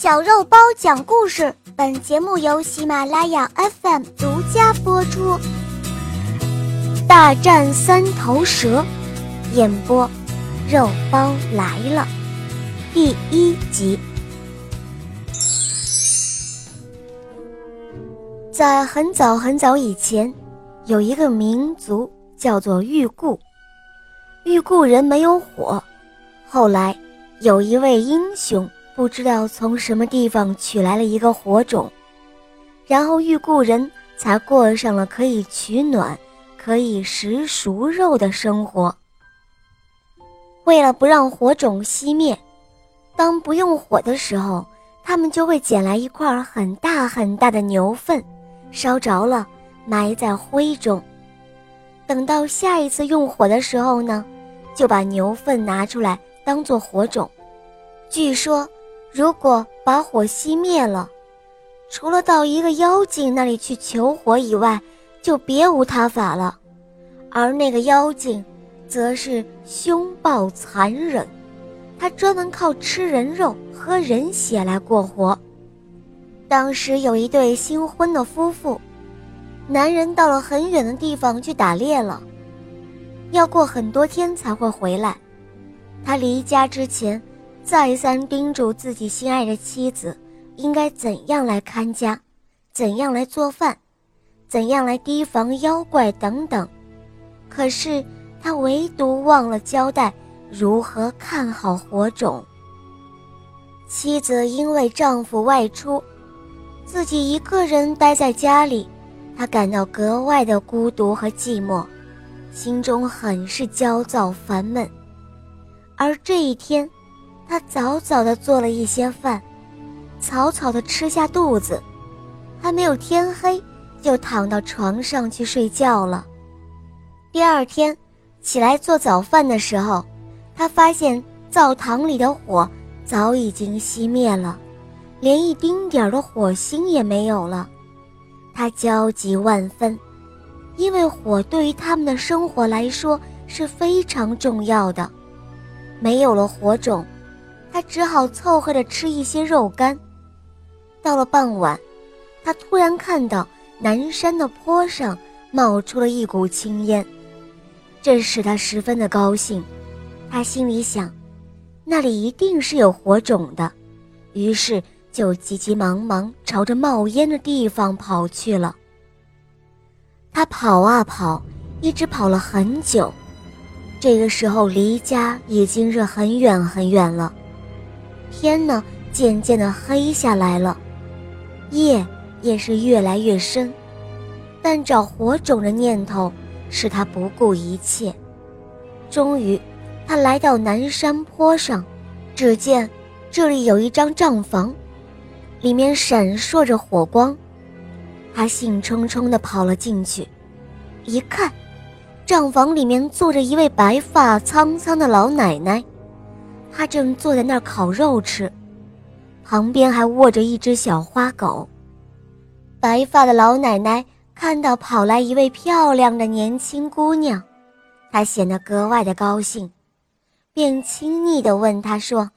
小肉包讲故事，本节目由喜马拉雅 FM 独家播出。大战三头蛇，演播，肉包来了，第一集。在很早很早以前，有一个民族叫做玉固。玉固人没有火，后来有一位英雄。不知道从什么地方取来了一个火种，然后玉故人才过上了可以取暖、可以食熟肉的生活。为了不让火种熄灭，当不用火的时候，他们就会捡来一块很大很大的牛粪，烧着了，埋在灰中。等到下一次用火的时候呢，就把牛粪拿出来当做火种。据说。如果把火熄灭了，除了到一个妖精那里去求火以外，就别无他法了。而那个妖精，则是凶暴残忍，他专门靠吃人肉、喝人血来过活。当时有一对新婚的夫妇，男人到了很远的地方去打猎了，要过很多天才会回来。他离家之前。再三叮嘱自己心爱的妻子，应该怎样来看家，怎样来做饭，怎样来提防妖怪等等。可是他唯独忘了交代如何看好火种。妻子因为丈夫外出，自己一个人待在家里，她感到格外的孤独和寂寞，心中很是焦躁烦闷。而这一天。他早早的做了一些饭，草草的吃下肚子，还没有天黑，就躺到床上去睡觉了。第二天起来做早饭的时候，他发现灶堂里的火早已经熄灭了，连一丁点儿的火星也没有了。他焦急万分，因为火对于他们的生活来说是非常重要的，没有了火种。他只好凑合着吃一些肉干。到了傍晚，他突然看到南山的坡上冒出了一股青烟，这使他十分的高兴。他心里想，那里一定是有火种的，于是就急急忙忙朝着冒烟的地方跑去了。他跑啊跑，一直跑了很久。这个时候离家已经是很远很远了。天呢，渐渐的黑下来了，夜也是越来越深，但找火种的念头使他不顾一切。终于，他来到南山坡上，只见这里有一张帐房，里面闪烁着火光。他兴冲冲地跑了进去，一看，帐房里面坐着一位白发苍苍的老奶奶。他正坐在那儿烤肉吃，旁边还卧着一只小花狗。白发的老奶奶看到跑来一位漂亮的年轻姑娘，她显得格外的高兴，便亲昵地问她说：“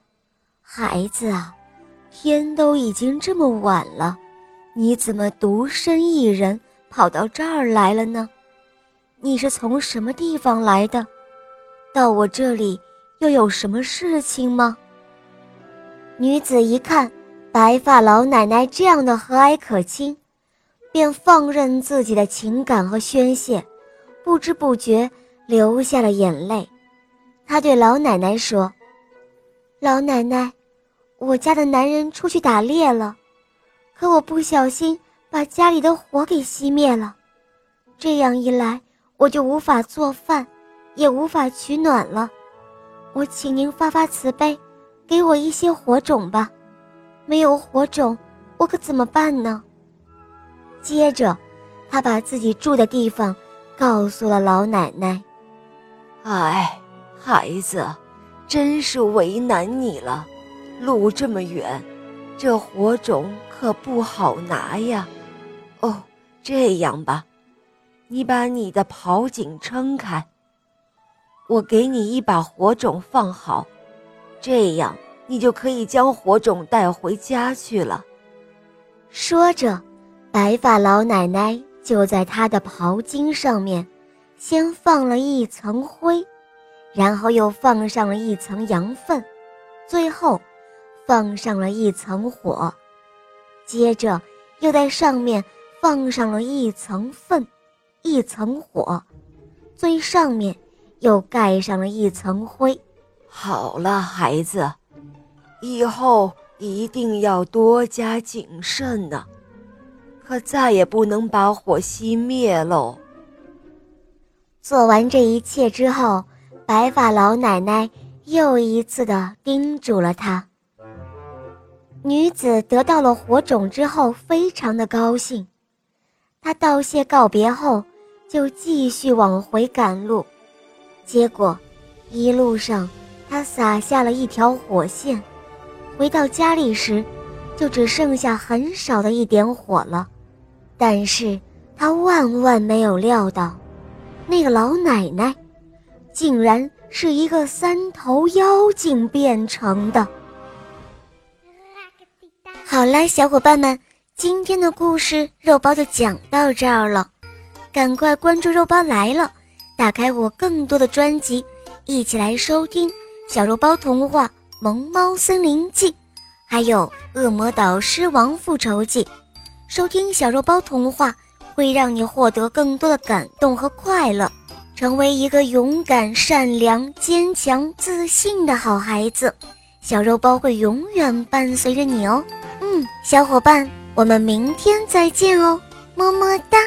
孩子啊，天都已经这么晚了，你怎么独身一人跑到这儿来了呢？你是从什么地方来的？到我这里。”又有什么事情吗？女子一看白发老奶奶这样的和蔼可亲，便放任自己的情感和宣泄，不知不觉流下了眼泪。她对老奶奶说：“老奶奶，我家的男人出去打猎了，可我不小心把家里的火给熄灭了，这样一来，我就无法做饭，也无法取暖了。”我请您发发慈悲，给我一些火种吧。没有火种，我可怎么办呢？接着，他把自己住的地方告诉了老奶奶。哎，孩子，真是为难你了。路这么远，这火种可不好拿呀。哦，这样吧，你把你的袍颈撑开。我给你一把火种放好，这样你就可以将火种带回家去了。说着，白发老奶奶就在她的袍襟上面，先放了一层灰，然后又放上了一层羊粪，最后放上了一层火，接着又在上面放上了一层粪，一层火，最上面又盖上了一层灰。好了，孩子，以后一定要多加谨慎呢，可再也不能把火熄灭喽。做完这一切之后，白发老奶奶又一次的叮嘱了她。女子得到了火种之后，非常的高兴。她道谢告别后，就继续往回赶路，结果一路上。他撒下了一条火线，回到家里时，就只剩下很少的一点火了。但是他万万没有料到，那个老奶奶，竟然是一个三头妖精变成的。好了，小伙伴们，今天的故事肉包就讲到这儿了，赶快关注肉包来了，打开我更多的专辑，一起来收听。小肉包童话《萌猫森林记》，还有《恶魔岛狮王复仇记》，收听小肉包童话会让你获得更多的感动和快乐，成为一个勇敢、善良、坚强、自信的好孩子。小肉包会永远伴随着你哦。嗯，小伙伴，我们明天再见哦，么么哒。